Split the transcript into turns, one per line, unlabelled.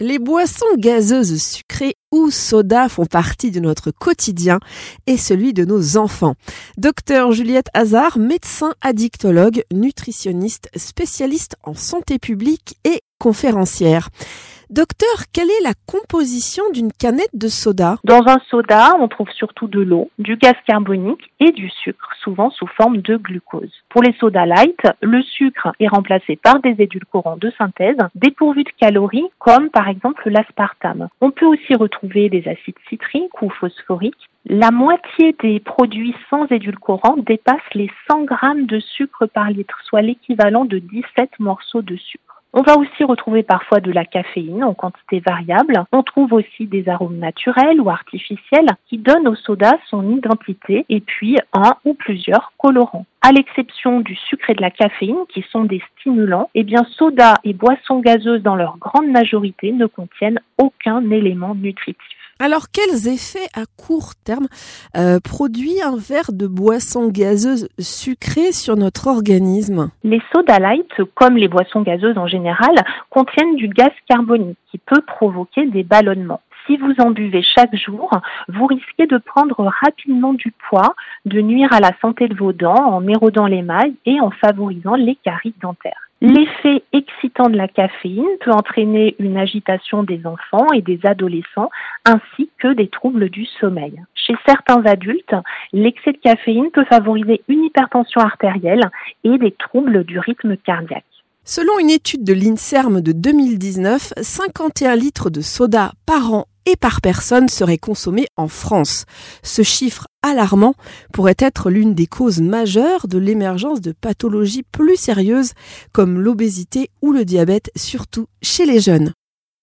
Les boissons gazeuses sucrées ou soda font partie de notre quotidien et celui de nos enfants. Docteur Juliette Hazard, médecin addictologue, nutritionniste, spécialiste en santé publique et conférencière. Docteur, quelle est la composition d'une canette de soda?
Dans un soda, on trouve surtout de l'eau, du gaz carbonique et du sucre, souvent sous forme de glucose. Pour les sodas light, le sucre est remplacé par des édulcorants de synthèse dépourvus de calories, comme par exemple l'aspartame. On peut aussi retrouver des acides citriques ou phosphoriques. La moitié des produits sans édulcorants dépassent les 100 grammes de sucre par litre, soit l'équivalent de 17 morceaux de sucre. On va aussi retrouver parfois de la caféine en quantité variable. On trouve aussi des arômes naturels ou artificiels qui donnent au soda son identité et puis un ou plusieurs colorants. À l'exception du sucre et de la caféine qui sont des stimulants, eh bien soda et boissons gazeuses dans leur grande majorité ne contiennent aucun élément nutritif.
Alors, quels effets à court terme euh, produit un verre de boisson gazeuse sucrée sur notre organisme?
Les soda light, comme les boissons gazeuses en général, contiennent du gaz carbonique qui peut provoquer des ballonnements si vous en buvez chaque jour, vous risquez de prendre rapidement du poids, de nuire à la santé de vos dents en érodant l'émail et en favorisant les caries dentaires. L'effet excitant de la caféine peut entraîner une agitation des enfants et des adolescents ainsi que des troubles du sommeil. Chez certains adultes, l'excès de caféine peut favoriser une hypertension artérielle et des troubles du rythme cardiaque.
Selon une étude de l'INSERM de 2019, 51 litres de soda par an et par personne seraient consommés en France. Ce chiffre alarmant pourrait être l'une des causes majeures de l'émergence de pathologies plus sérieuses comme l'obésité ou le diabète, surtout chez les jeunes.